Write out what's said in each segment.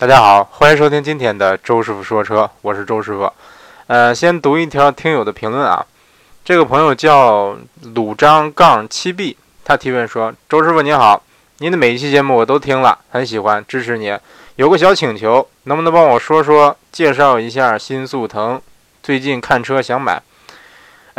大家好，欢迎收听今天的周师傅说车，我是周师傅。呃，先读一条听友的评论啊，这个朋友叫鲁章杠七 B，他提问说：“周师傅您好，您的每一期节目我都听了，很喜欢，支持您。有个小请求，能不能帮我说说，介绍一下新速腾？最近看车想买。”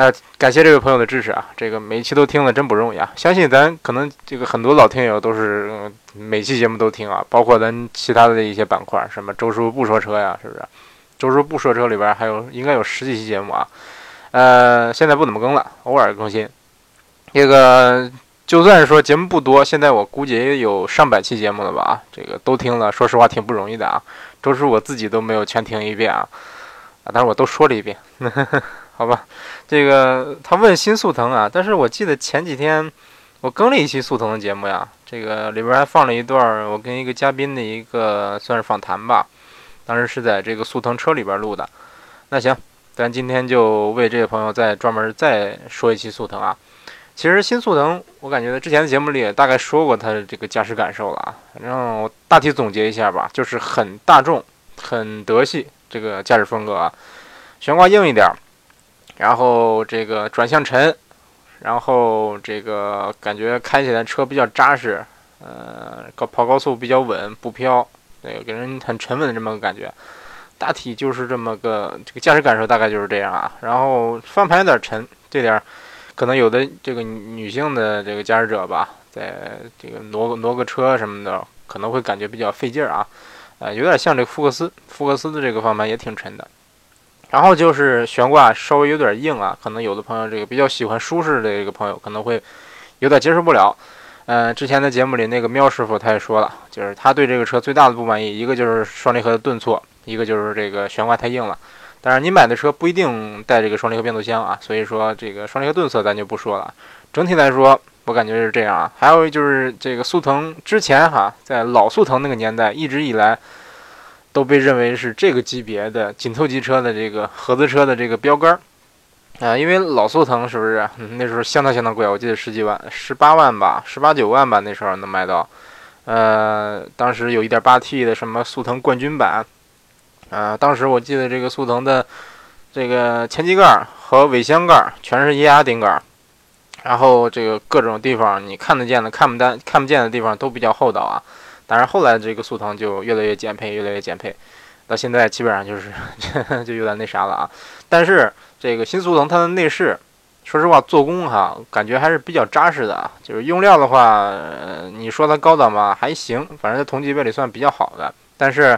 呃，感谢这位朋友的支持啊！这个每一期都听了真不容易啊！相信咱可能这个很多老听友都是每期节目都听啊，包括咱其他的一些板块，什么周叔不说车呀，是不是？周叔不说车里边还有应该有十几期节目啊。呃，现在不怎么更了，偶尔更新。这个就算是说节目不多，现在我估计也有上百期节目了吧？这个都听了，说实话挺不容易的啊。周叔我自己都没有全听一遍啊，啊，但是我都说了一遍。好吧，这个他问新速腾啊，但是我记得前几天我更了一期速腾的节目呀，这个里边还放了一段我跟一个嘉宾的一个算是访谈吧，当时是在这个速腾车里边录的。那行，咱今天就为这位朋友再专门再说一期速腾啊。其实新速腾，我感觉在之前的节目里也大概说过它的这个驾驶感受了啊，反正我大体总结一下吧，就是很大众、很德系这个驾驶风格啊，悬挂硬一点。然后这个转向沉，然后这个感觉开起来车比较扎实，呃，高跑高速比较稳，不飘，那个给人很沉稳的这么个感觉。大体就是这么个这个驾驶感受，大概就是这样啊。然后方向盘有点沉，这点可能有的这个女性的这个驾驶者吧，在这个挪挪个车什么的，可能会感觉比较费劲儿啊。呃，有点像这个福克斯，福克斯的这个方向盘也挺沉的。然后就是悬挂稍微有点硬啊，可能有的朋友这个比较喜欢舒适的这个朋友可能会有点接受不了。嗯，之前的节目里那个喵师傅他也说了，就是他对这个车最大的不满意，一个就是双离合的顿挫，一个就是这个悬挂太硬了。当然，你买的车不一定带这个双离合变速箱啊，所以说这个双离合顿挫咱就不说了。整体来说，我感觉是这样啊。还有就是这个速腾之前哈，在老速腾那个年代，一直以来。都被认为是这个级别的紧凑级车的这个合资车的这个标杆儿啊，因为老速腾是不是那时候相当相当贵？我记得十几万、十八万吧，十八九万吧，那时候能买到。呃，当时有一点八 T 的什么速腾冠军版，啊，当时我记得这个速腾的这个前机盖和尾箱盖全是液压顶盖，然后这个各种地方你看得见的、看不单、看不见的地方都比较厚道啊。但是后来这个速腾就越来越减配，越来越减配，到现在基本上就是 就有点那啥了啊。但是这个新速腾它的内饰，说实话做工哈，感觉还是比较扎实的。就是用料的话，你说它高档吧，还行，反正在同级别里算比较好的。但是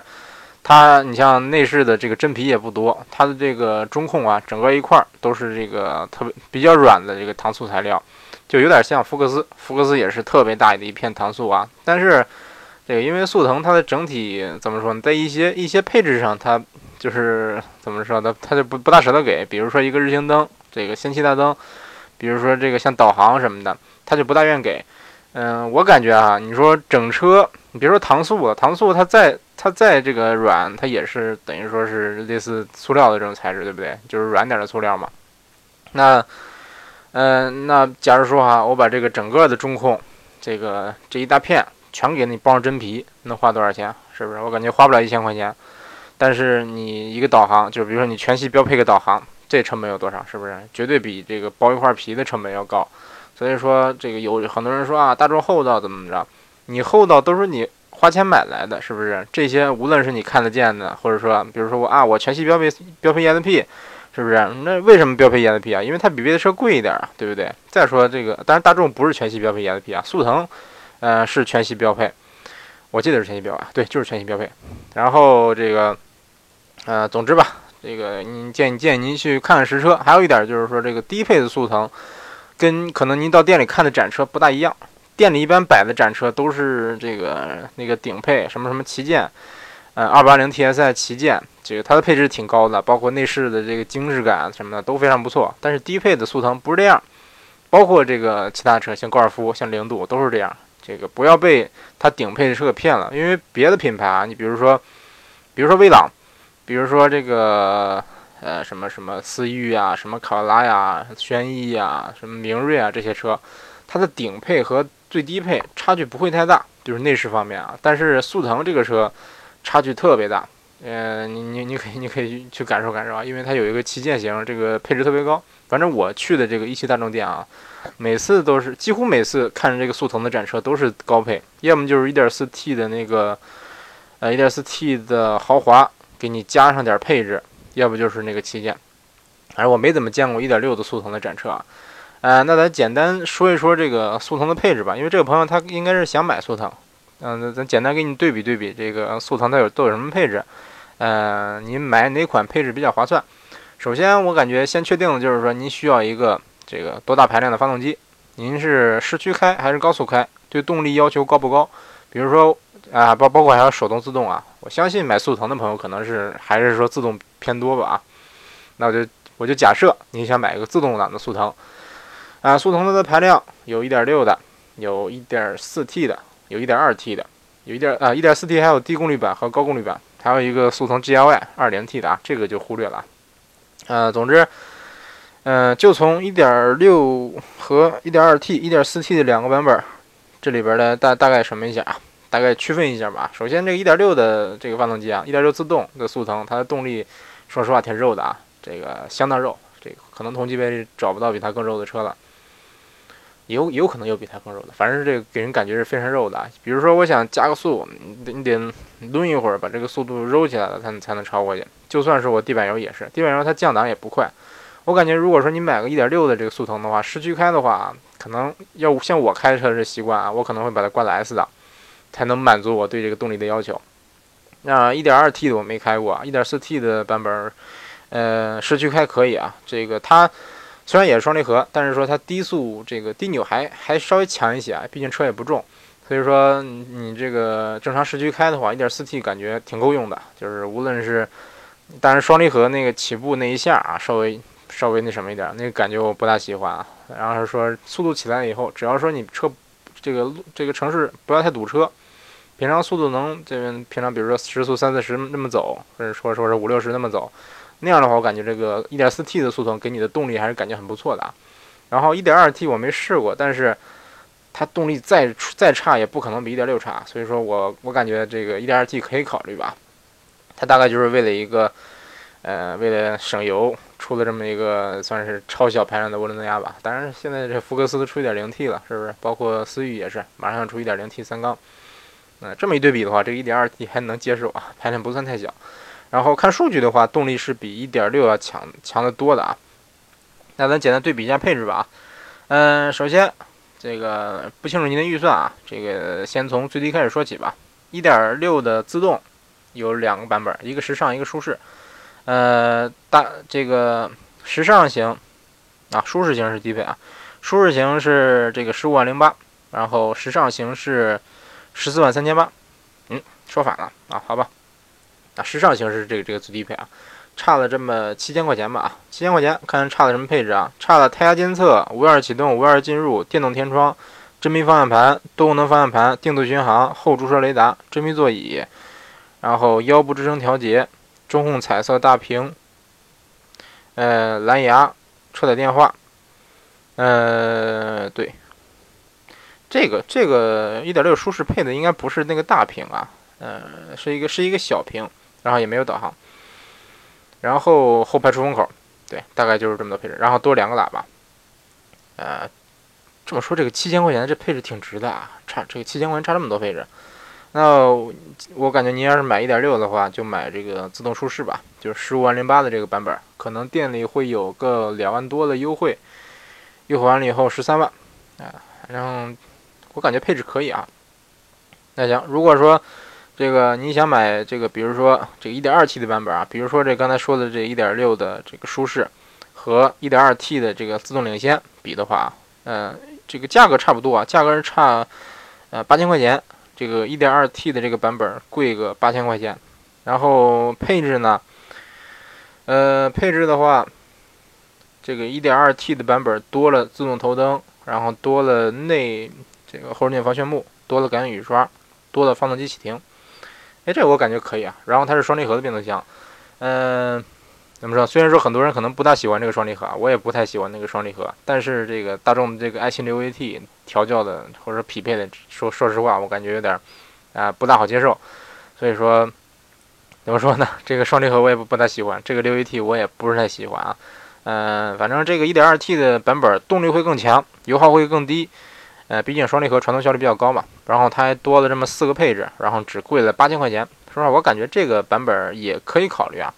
它，你像内饰的这个真皮也不多，它的这个中控啊，整个一块儿都是这个特别比较软的这个搪塑材料，就有点像福克斯，福克斯也是特别大的一片搪塑啊，但是。这个因为速腾它的整体怎么说呢，在一些一些配置上，它就是怎么说呢，它就不不大舍得给。比如说一个日行灯，这个氙气大灯，比如说这个像导航什么的，它就不大愿给。嗯，我感觉啊，你说整车，你别说搪塑了，搪塑它再它再这个软，它也是等于说是类似塑料的这种材质，对不对？就是软点的塑料嘛。那，嗯，那假如说哈，我把这个整个的中控，这个这一大片。全给你包上真皮，能花多少钱？是不是？我感觉花不了一千块钱。但是你一个导航，就比如说你全系标配个导航，这成本有多少？是不是？绝对比这个包一块皮的成本要高。所以说，这个有很多人说啊，大众厚道怎么怎么着？你厚道都是你花钱买来的，是不是？这些无论是你看得见的，或者说，比如说我啊，我全系标配标配 ESP，是不是？那为什么标配 ESP 啊？因为它比别的车贵一点啊，对不对？再说这个，当然大众不是全系标配 ESP 啊，速腾。呃，是全系标配，我记得是全系标啊，对，就是全系标配。然后这个，呃，总之吧，这个您建议建议您去看看实车。还有一点就是说，这个低配的速腾，跟可能您到店里看的展车不大一样。店里一般摆的展车都是这个那个顶配，什么什么旗舰，呃，二八零 TSI 旗舰，这个它的配置挺高的，包括内饰的这个精致感什么的都非常不错。但是低配的速腾不是这样，包括这个其他车，像高尔夫、像零度都是这样。这个不要被它顶配的车给骗了，因为别的品牌啊，你比如说，比如说威朗，比如说这个呃什么什么思域啊，什么卡罗拉呀、轩逸呀、什么明锐啊这些车，它的顶配和最低配差距不会太大，就是内饰方面啊。但是速腾这个车，差距特别大。呃，你你你可以你可以去感受感受啊，因为它有一个旗舰型，这个配置特别高。反正我去的这个一汽大众店啊，每次都是几乎每次看着这个速腾的展车都是高配，要么就是 1.4T 的那个呃 1.4T 的豪华，给你加上点配置，要不就是那个旗舰。反正我没怎么见过1.6的速腾的展车啊。呃，那咱简单说一说这个速腾的配置吧，因为这个朋友他应该是想买速腾。嗯，咱简单给你对比对比，这个速腾它有都有什么配置？呃，您买哪款配置比较划算？首先，我感觉先确定的就是说，您需要一个这个多大排量的发动机？您是市区开还是高速开？对动力要求高不高？比如说啊，包包括还有手动自动啊。我相信买速腾的朋友可能是还是说自动偏多吧啊。那我就我就假设您想买一个自动挡的速腾啊，速腾它的排量有1.6的，有 1.4T 的，有 1.2T 的，有一点啊 1.4T 还有低功率版和高功率版。还有一个速腾 GLY 2.0T 的啊，这个就忽略了。呃，总之，嗯，就从1.6和 1.2T、1.4T 的两个版本，这里边的大大概什么一下啊？大概区分一下吧。首先，这个1.6的这个发动机啊，1.6自动的速腾，它的动力说实话挺肉的啊，这个相当肉，这个可能同级别里找不到比它更肉的车了。有有可能有比它更肉的，反正这个给人感觉是非常肉的。比如说，我想加个速，你得你得抡一会儿，把这个速度揉起来了，才才能超过去。就算是我地板油也是，地板油它降档也不快。我感觉如果说你买个1.6的这个速腾的话，市区开的话，可能要像我开车这习惯啊，我可能会把它关了 S 档，才能满足我对这个动力的要求。那 1.2T 的我没开过，1.4T 的版本，呃，市区开可以啊，这个它。虽然也是双离合，但是说它低速这个低扭还还稍微强一些啊，毕竟车也不重，所以说你这个正常市区开的话一点四 T 感觉挺够用的，就是无论是，但是双离合那个起步那一下啊，稍微稍微那什么一点，那个感觉我不大喜欢啊。然后是说速度起来以后，只要说你车这个路这个城市不要太堵车，平常速度能这边平常比如说时速三四十那么走，或者说说是五六十那么走。那样的话，我感觉这个 1.4T 的速腾给你的动力还是感觉很不错的啊。然后 1.2T 我没试过，但是它动力再再差也不可能比1.6差，所以说我我感觉这个 1.2T 可以考虑吧。它大概就是为了一个，呃，为了省油出了这么一个算是超小排量的涡轮增压吧。当然现在这福克斯都出 1.0T 了，是不是？包括思域也是马上出 1.0T 三缸。那这么一对比的话，这个 1.2T 还能接受啊，排量不算太小。然后看数据的话，动力是比1.6要强强得多的啊。那咱简单对比一下配置吧。嗯，首先这个不清楚您的预算啊，这个先从最低开始说起吧。1.6的自动有两个版本，一个时尚，一个舒适。呃，大这个时尚型啊，舒适型是低配啊。舒适型是这个十五万零八，然后时尚型是十四万三千八。嗯，说反了啊，好吧。啊，时尚型是这个这个最低配啊，差了这么七千块钱吧啊，七千块钱，看差了什么配置啊？差了胎压监测、无钥匙启动、无钥匙进入、电动天窗、真皮方向盘、多功能方向盘、定速巡航、后驻车雷达、真皮座椅，然后腰部支撑调节、中控彩色大屏，呃，蓝牙、车载电话，呃，对，这个这个一点六舒适配的应该不是那个大屏啊，呃，是一个是一个小屏。然后也没有导航，然后后排出风口，对，大概就是这么多配置。然后多两个喇叭，呃，这么说这个七千块钱的这配置挺值的啊，差这个七千块钱差这么多配置。那我感觉您要是买一点六的话，就买这个自动舒适吧，就是十五万零八的这个版本，可能店里会有个两万多的优惠，优惠完了以后十三万，啊，然后我感觉配置可以啊。那行，如果说。这个你想买这个，比如说这个 1.2T 的版本啊，比如说这刚才说的这1.6的这个舒适和 1.2T 的这个自动领先比的话，嗯，这个价格差不多啊，价格是差呃八千块钱，这个 1.2T 的这个版本贵个八千块钱，然后配置呢，呃，配置的话，这个 1.2T 的版本多了自动头灯，然后多了内这个后视镜防眩目，多了感应雨刷，多了发动机启停。哎，这我感觉可以啊。然后它是双离合的变速箱，嗯，怎么说？虽然说很多人可能不大喜欢这个双离合啊，我也不太喜欢那个双离合。但是这个大众的这个爱信六 AT 调教的或者匹配的，说说实话，我感觉有点啊不大好接受。所以说，怎么说呢？这个双离合我也不不太喜欢，这个六 AT 我也不是太喜欢啊。嗯，反正这个 1.2T 的版本动力会更强，油耗会更低。呃，毕竟双离合传动效率比较高嘛。然后它还多了这么四个配置，然后只贵了八千块钱。说实话，我感觉这个版本也可以考虑啊。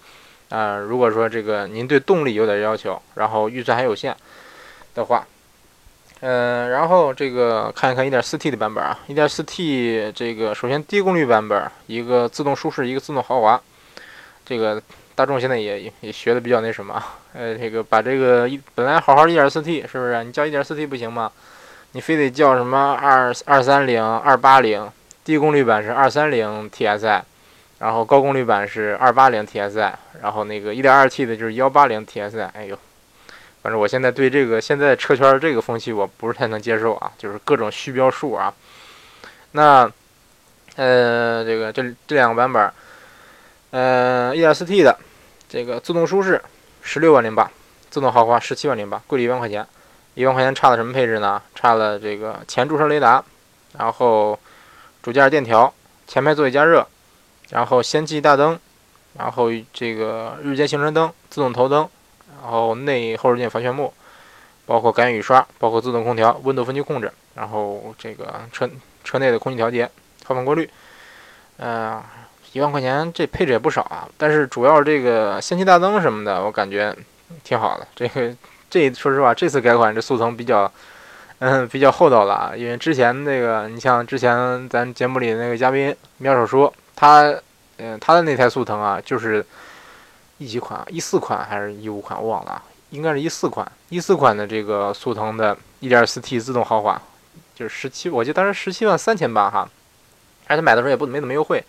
啊，如果说这个您对动力有点要求，然后预算还有限的话。嗯，然后这个看一看 1.4T 的版本啊，1.4T 这个首先低功率版本，一个自动舒适，一个自动豪华。这个大众现在也也学的比较那什么，呃，这个把这个一本来好好 1.4T 是不是？你叫 1.4T 不行吗？你非得叫什么二二三零、二八零？低功率版是二三零 TSI，然后高功率版是二八零 TSI，然后那个 1.2T 的就是幺八零 TSI。哎呦！反正我现在对这个现在车圈这个风气我不是太能接受啊，就是各种虚标数啊。那，呃，这个这这两个版本，呃，1.4T 的这个自动舒适十六万零八，自动豪华十七万零八，贵了一万块钱。一万块钱差了什么配置呢？差了这个前驻车雷达，然后主驾驶电调，前排座椅加热，然后氙气大灯，然后这个日间行车灯，自动头灯。然后内后视镜防眩目，包括感应雨刷，包括自动空调、温度分区控制，然后这个车车内的空气调节、排放过滤，嗯，一万块钱这配置也不少啊。但是主要这个氙气大灯什么的，我感觉挺好的。这个这说实话，这次改款这速腾比较，嗯，比较厚道了啊。因为之前那个，你像之前咱节目里的那个嘉宾妙手说，他，嗯，他的那台速腾啊，就是。一几款？一四款还是一五款？我忘了，应该是一四款。一四款的这个速腾的 1.4T 自动豪华，就是十七，我记得当时十七万三千八哈。而且买的时候也不没怎么优惠。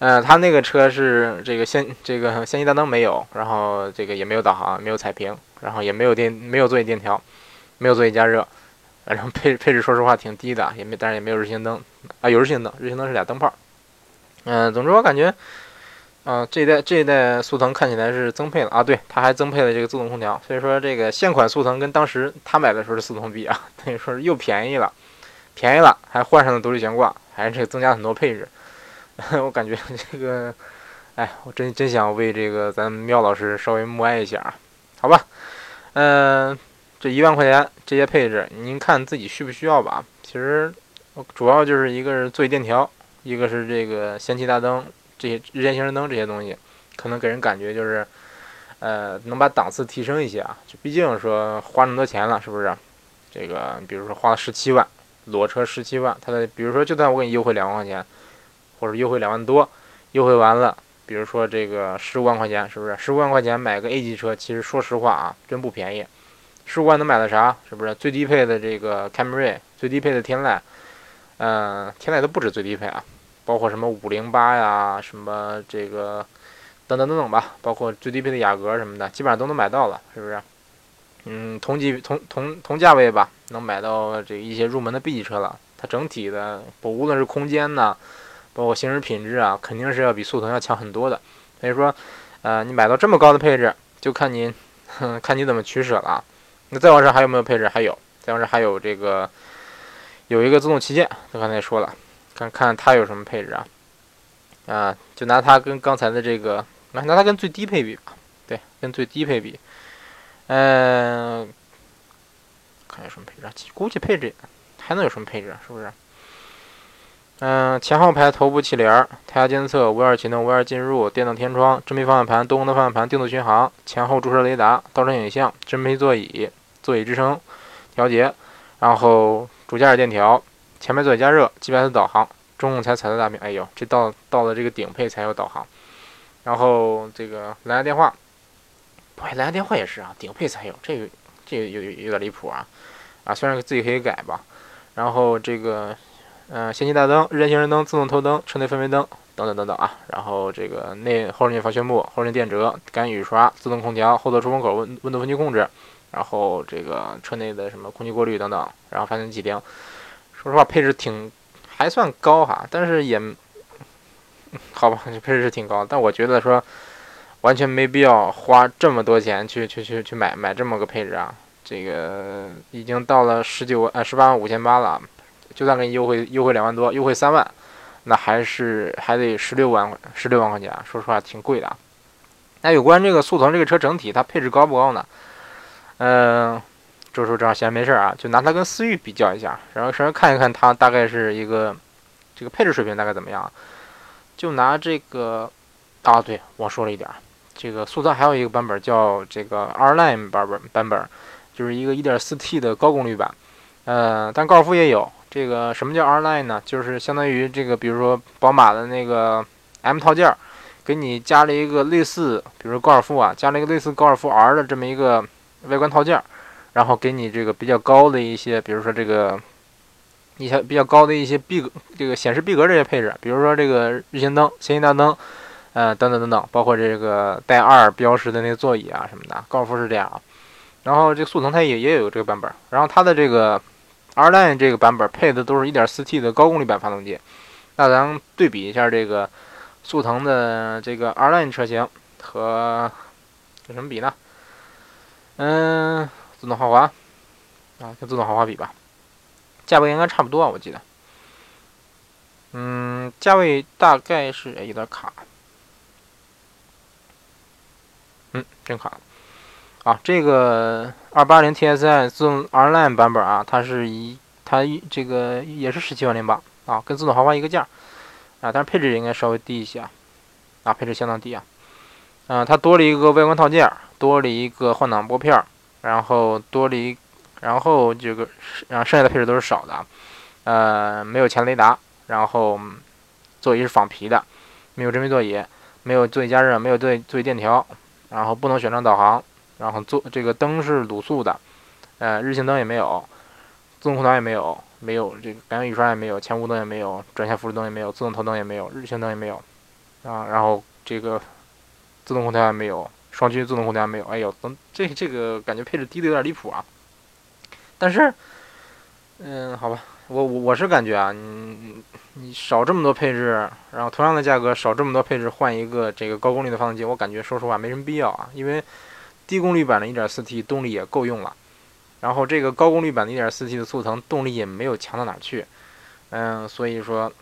嗯，他那个车是这个氙这个氙气大灯没有，然后这个也没有导航，没有彩屏，然后也没有电没有座椅电调，没有座椅加热，反正配配置说实话挺低的，也没当然也没有日行灯啊，有日行灯，日行灯是俩灯泡。嗯，总之我感觉。啊，这一代这一代速腾看起来是增配了啊，对，它还增配了这个自动空调，所以说这个现款速腾跟当时他买的时候的速腾比啊，等于说是又便宜了，便宜了，还换上了独立悬挂，还是增加很多配置。我感觉这个，哎，我真真想为这个咱喵老师稍微默哀一下，好吧，嗯，这一万块钱这些配置，您看自己需不需要吧？其实主要就是一个是座椅电调，一个是这个氙气大灯。这些日间行车灯这些东西，可能给人感觉就是，呃，能把档次提升一些啊。就毕竟说花那么多钱了，是不是？这个比如说花了十七万，裸车十七万，它的比如说就算我给你优惠两万块钱，或者优惠两万多，优惠完了，比如说这个十五万块钱，是不是？十五万块钱买个 A 级车，其实说实话啊，真不便宜。十五万能买到啥？是不是？最低配的这个凯美瑞，最低配的天籁，嗯，天籁都不止最低配啊。包括什么五零八呀，什么这个等等等等吧，包括最低配的雅阁什么的，基本上都能买到了，是不是？嗯，同级同同同价位吧，能买到这一些入门的 B 级车了。它整体的，不无论是空间呐，包括行驶品质啊，肯定是要比速腾要强很多的。所以说，呃，你买到这么高的配置，就看你看你怎么取舍了。那再往上还有没有配置？还有，再往上还有这个有一个自动旗舰，他刚才也说了。看看它有什么配置啊？啊，就拿它跟刚才的这个，拿拿它跟最低配比吧。对，跟最低配比，嗯，看有什么配置？估计配置还能有什么配置？是不是？嗯，前后排头部气帘、胎压监测、无钥匙启动、无钥匙进入、电动天窗、真皮方向盘、多功能方向盘、定速巡航、前后驻车雷达、倒车影像、真皮座椅、座椅支撑调节，然后主驾驶电调。前排座椅加热，GPS 导航，中控台彩色大屏。哎呦，这到到了这个顶配才有导航。然后这个蓝牙电话，不，蓝牙电话也是啊，顶配才有。这个这个有有点离谱啊啊！虽然自己可以改吧。然后这个，嗯，氙气大灯、人行人灯、自动头灯、车内氛围灯等等等等啊。然后这个内后视镜防眩目、后视镜电折、感应雨刷、自动空调、后座出风口温温度分区控制，然后这个车内的什么空气过滤等等，然后发动机灯。说实话，配置挺还算高哈，但是也好吧，配置是挺高，但我觉得说完全没必要花这么多钱去去去去买买这么个配置啊。这个已经到了十九万呃十八万五千八了，就算给你优惠优惠两万多，优惠三万，那还是还得十六万十六万块钱，说实话挺贵的。那有关这个速腾这个车整体它配置高不高呢？嗯，周叔正好闲没事儿啊，就拿它跟思域比较一下，然后稍微看一看它大概是一个这个配置水平大概怎么样。就拿这个啊，对，我说了一点，这个速腾还有一个版本叫这个 R Line 版本版本，就是一个 1.4T 的高功率版。呃，但高尔夫也有这个什么叫 R Line 呢？就是相当于这个，比如说宝马的那个 M 套件，给你加了一个类似，比如说高尔夫啊，加了一个类似高尔夫 R 的这么一个外观套件，然后给你这个比较高的一些，比如说这个一些比较高的一些壁格，这个显示壁格这些配置，比如说这个日行灯、氙气大灯，呃，等等等等，包括这个带二标识的那个座椅啊什么的，高尔夫是这样啊。然后这个速腾它也也有这个版本，然后它的这个 R Line 这个版本配的都是一点四 T 的高功率版发动机。那咱对比一下这个速腾的这个 R Line 车型和跟什么比呢？嗯，自动豪华啊，跟自动豪华比吧，价位应该差不多啊，我记得。嗯，价位大概是有点卡。嗯，真卡。啊，这个二八零 TSI 自动 R Line 版本啊，它是一它一这个也是十七万零八啊，跟自动豪华一个价啊，但是配置应该稍微低一些啊，啊，配置相当低啊，嗯，它多了一个外观套件，多了一个换挡拨片，然后多了一，然后这个然后剩下的配置都是少的，呃，没有前雷达，然后座椅是仿皮的，没有真皮座椅，没有座椅加热，没有座椅座椅电调，然后不能选装导航。然后做这个灯是卤素的，呃，日行灯也没有，自动空调也没有，没有这个感应雨刷也没有，前雾灯也没有，转向辅助灯也没有，自动头灯也没有，日行灯也没有，啊，然后这个自动空调也没有，双区自动空调也没有，哎呦，等这这个感觉配置低的有点离谱啊。但是，嗯，好吧，我我我是感觉啊，你你少这么多配置，然后同样的价格少这么多配置换一个这个高功率的发动机，我感觉说实话没什么必要啊，因为。低功率版的 1.4T 动力也够用了，然后这个高功率版的 1.4T 的速腾动力也没有强到哪去，嗯，所以说，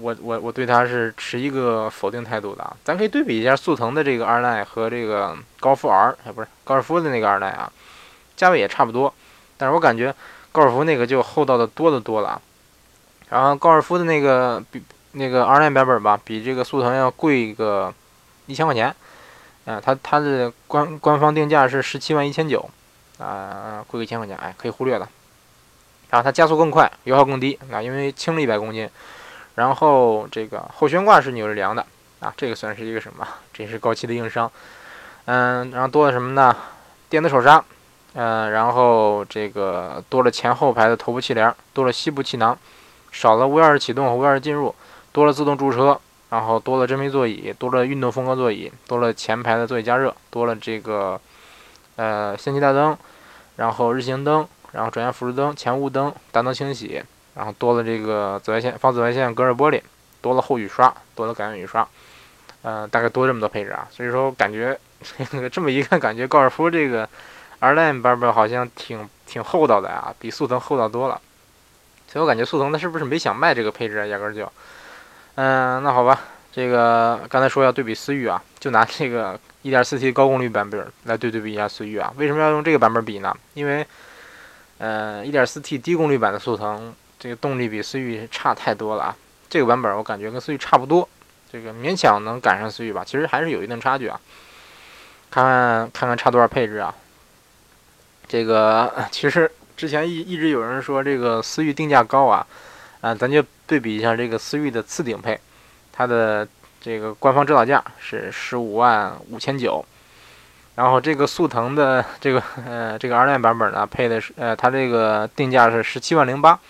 我我我对它是持一个否定态度的啊。咱可以对比一下速腾的这个二代和这个高尔夫 R，哎，不是高尔夫的那个二代啊，价位也差不多，但是我感觉高尔夫那个就厚道的多的多了。然后高尔夫的那个比那个二代版本吧，比这个速腾要贵个一千块钱。啊，它它的官官方定价是十七万一千九，啊，贵个一千块钱，哎，可以忽略了。然后它加速更快，油耗更低，啊，因为轻了一百公斤。然后这个后悬挂是扭着梁的，啊，这个算是一个什么？这是高级的硬伤。嗯，然后多了什么呢？电子手刹，嗯，然后这个多了前后排的头部气帘，多了膝部气囊，少了无钥匙启动和无钥匙进入，多了自动驻车。然后多了真皮座椅，多了运动风格座椅，多了前排的座椅加热，多了这个呃氙气大灯，然后日行灯，然后转向辅助灯、前雾灯、大灯清洗，然后多了这个紫外线防紫外线隔热玻璃，多了后雨刷，多了感应雨刷，呃，大概多这么多配置啊。所以说感觉 这么一看，感觉高尔夫这个 R Line 版本好像挺挺厚道的啊，比速腾厚道多了。所以我感觉速腾它是不是没想卖这个配置啊？压根就。嗯，那好吧，这个刚才说要对比思域啊，就拿这个 1.4T 高功率版本来对对比一下思域啊。为什么要用这个版本比呢？因为，呃，1.4T 低功率版的速腾这个动力比思域差太多了啊。这个版本我感觉跟思域差不多，这个勉强能赶上思域吧。其实还是有一定差距啊。看看看看差多少配置啊？这个 其实之前一一直有人说这个思域定价高啊。啊，咱就对比一下这个思域的次顶配，它的这个官方指导价是十五万五千九，然后这个速腾的这个呃这个二代版本呢，配的是呃它这个定价是十七万零八，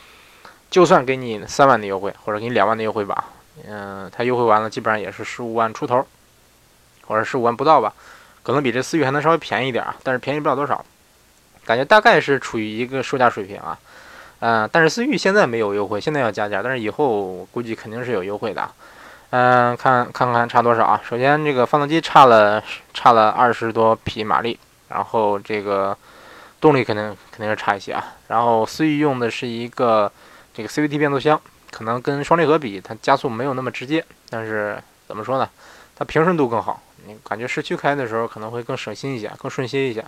就算给你三万的优惠或者给你两万的优惠吧，嗯，它优惠完了基本上也是十五万出头，或者十五万不到吧，可能比这思域还能稍微便宜一点啊，但是便宜不了多少，感觉大概是处于一个售价水平啊。嗯，但是思域现在没有优惠，现在要加价，但是以后估计肯定是有优惠的。嗯，看看看差多少啊？首先这个发动机差了差了二十多匹马力，然后这个动力肯定肯定是差一些啊。然后思域用的是一个这个 CVT 变速箱，可能跟双离合比，它加速没有那么直接，但是怎么说呢？它平顺度更好，你感觉市区开的时候可能会更省心一些，更顺心一些。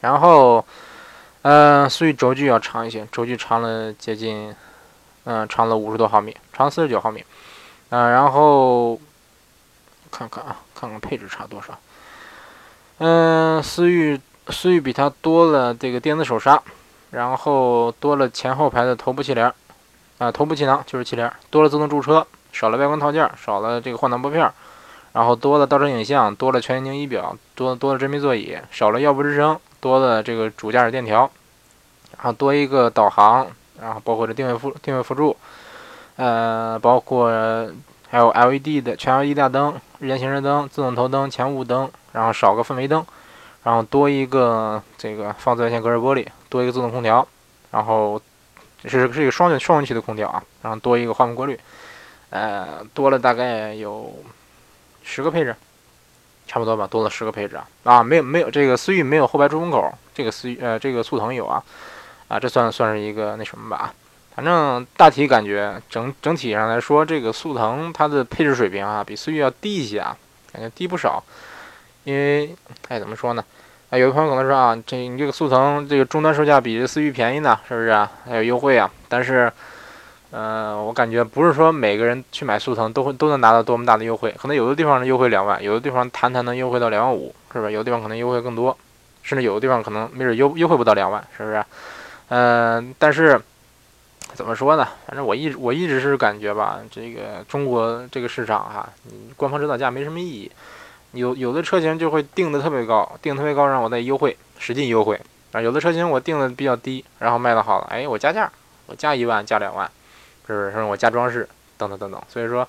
然后，呃，思域轴距要长一些，轴距长了接近，嗯，长了五十多毫米，长四十九毫米。啊，然后看看啊，看看配置差多少。嗯，思域思域比它多了这个电子手刹，然后多了前后排的头部气帘，啊，头部气囊就是气帘，多了自动驻车，少了外观套件，少了这个换挡拨片，然后多了倒车影像，多了全液晶仪表，多多了真皮座椅，少了腰部支撑，多的这个主驾驶电条，然后多一个导航，然后包括这定位辅定位辅助。呃，包括还有 LED 的全 LED 大灯、日间行车灯、自动头灯、前雾灯，然后少个氛围灯，然后多一个这个放紫外线隔热玻璃，多一个自动空调，然后这是是一个双双元区的空调啊，然后多一个换风过滤，呃，多了大概有十个配置，差不多吧，多了十个配置啊啊，没有没有这个思域没有后排出风口，这个思域呃这个速腾有啊啊，这算算是一个那什么吧。反正大体感觉整整体上来说，这个速腾它的配置水平啊，比思域要低一些啊，感觉低不少。因为，哎，怎么说呢？啊，有的朋友可能说啊，这你这个速腾这个终端售价比这思域便宜呢，是不是啊？还有优惠啊？但是，呃，我感觉不是说每个人去买速腾都会都能拿到多么大的优惠，可能有的地方呢优惠两万，有的地方谈谈能优惠到两万五，是不是？有的地方可能优惠更多，甚至有的地方可能没准优优惠不到两万，是不是？嗯，但是。怎么说呢？反正我一直我一直是感觉吧，这个中国这个市场哈，你官方指导价没什么意义。有有的车型就会定的特别高，定特别高让我再优惠，使劲优惠啊。有的车型我定的比较低，然后卖的好了，哎，我加价，我加一万，加两万，是不是？我加装饰，等等等等。所以说，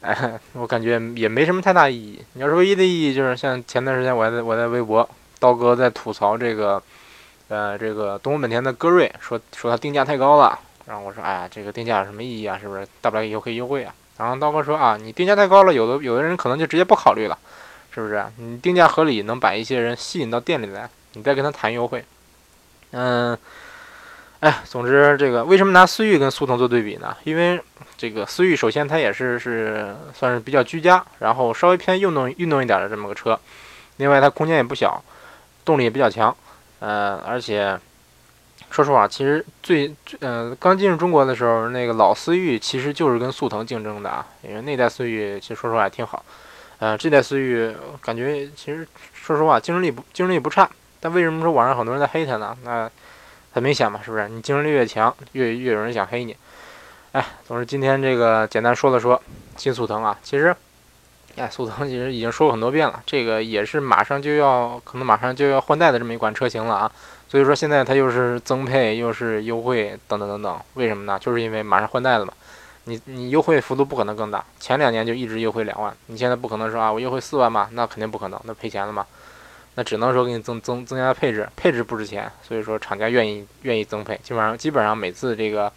哎，我感觉也没什么太大意义。你要是唯一的意义，就是像前段时间我还在我在微博，刀哥在吐槽这个，呃，这个东风本田的歌瑞，说说它定价太高了。然后我说，哎呀，这个定价有什么意义啊？是不是大不了以后可以优惠啊？然后刀哥说啊，你定价太高了，有的有的人可能就直接不考虑了，是不是？你定价合理，能把一些人吸引到店里来，你再跟他谈优惠。嗯，哎，总之这个为什么拿思域跟速腾做对比呢？因为这个思域首先它也是是算是比较居家，然后稍微偏运动运动一点的这么个车，另外它空间也不小，动力也比较强，呃，而且。说实话，其实最最嗯，刚进入中国的时候，那个老思域其实就是跟速腾竞争的啊。因为那代思域其实说实话也挺好，呃，这代思域感觉其实说实话竞争力不竞争力不差。但为什么说网上很多人在黑它呢？那很明显嘛，是不是？你竞争力越强，越越有人想黑你。哎，总之今天这个简单说了说新速腾啊，其实，哎，速腾其实已经说过很多遍了，这个也是马上就要可能马上就要换代的这么一款车型了啊。所以说现在它又是增配又是优惠等等等等，为什么呢？就是因为马上换代了嘛。你你优惠幅度不可能更大，前两年就一直优惠两万，你现在不可能说啊我优惠四万嘛，那肯定不可能，那赔钱了嘛。那只能说给你增增增加配置，配置不值钱，所以说厂家愿意愿意增配，基本上基本上每次这个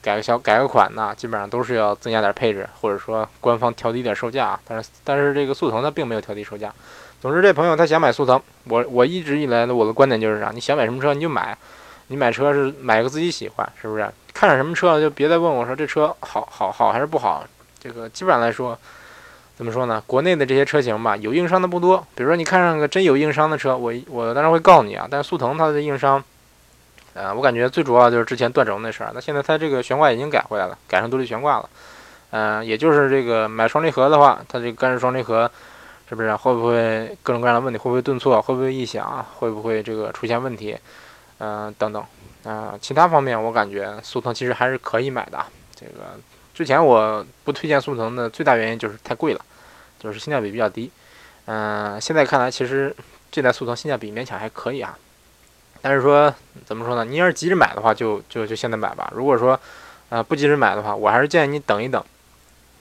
改个小改个款呢，基本上都是要增加点配置，或者说官方调低点售价。但是但是这个速腾它并没有调低售价。总之，这朋友他想买速腾，我我一直以来的我的观点就是啥？你想买什么车你就买，你买车是买个自己喜欢，是不是？看上什么车就别再问我说这车好好好还是不好。这个基本上来说，怎么说呢？国内的这些车型吧，有硬伤的不多。比如说你看上个真有硬伤的车，我我当然会告诉你啊。但是速腾它的硬伤，呃，我感觉最主要就是之前断轴那事儿。那现在它这个悬挂已经改回来了，改成独立悬挂了。嗯，也就是这个买双离合的话，它这个干式双离合。是不是会不会各种各样的问题？会不会顿挫？会不会异响？会不会这个出现问题？嗯，等等。啊，其他方面我感觉速腾其实还是可以买的。这个之前我不推荐速腾的最大原因就是太贵了，就是性价比比较低。嗯，现在看来其实这代速腾性价比勉强还可以啊。但是说怎么说呢？你要是急着买的话，就就就现在买吧。如果说呃不急着买的话，我还是建议你等一等。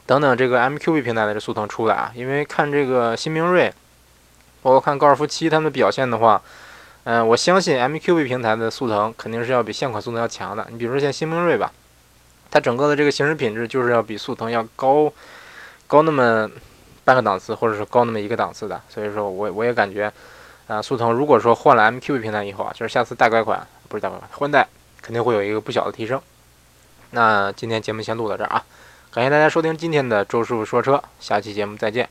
等等，这个 MQB 平台的这速腾出来啊，因为看这个新明锐，包括看高尔夫七他们的表现的话，嗯，我相信 MQB 平台的速腾肯定是要比现款速腾要强的。你比如说像新明锐吧，它整个的这个行驶品质就是要比速腾要高高那么半个档次，或者是高那么一个档次的。所以说我我也感觉，啊，速腾如果说换了 MQB 平台以后啊，就是下次大改款不是大改款换代，肯定会有一个不小的提升。那今天节目先录到这儿啊，感谢大家收听今天的周师傅说车，下期节目再见。